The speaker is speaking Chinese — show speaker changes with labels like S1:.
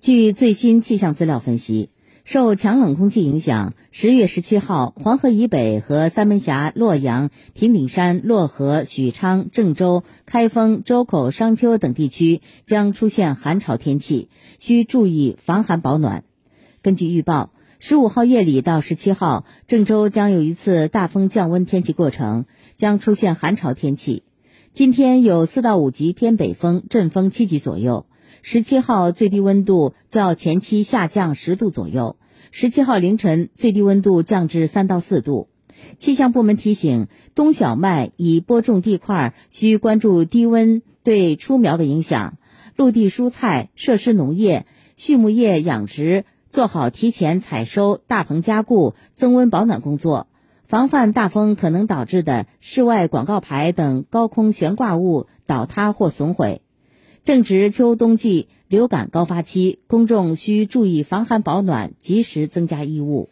S1: 据最新气象资料分析，受强冷空气影响，十月十七号，黄河以北和三门峡、洛阳、平顶山、漯河、许昌、郑州、开封、周口、商丘等地区将出现寒潮天气，需注意防寒保暖。根据预报，十五号夜里到十七号，郑州将有一次大风降温天气过程，将出现寒潮天气。今天有四到五级偏北风，阵风七级左右。十七号最低温度较前期下降十度左右。十七号凌晨最低温度降至三到四度。气象部门提醒，冬小麦已播种地块需关注低温对出苗的影响。陆地蔬菜、设施农业、畜牧业养殖做好提前采收、大棚加固、增温保暖工作，防范大风可能导致的室外广告牌等高空悬挂物倒塌或损毁。正值秋冬季流感高发期，公众需注意防寒保暖，及时增加衣物。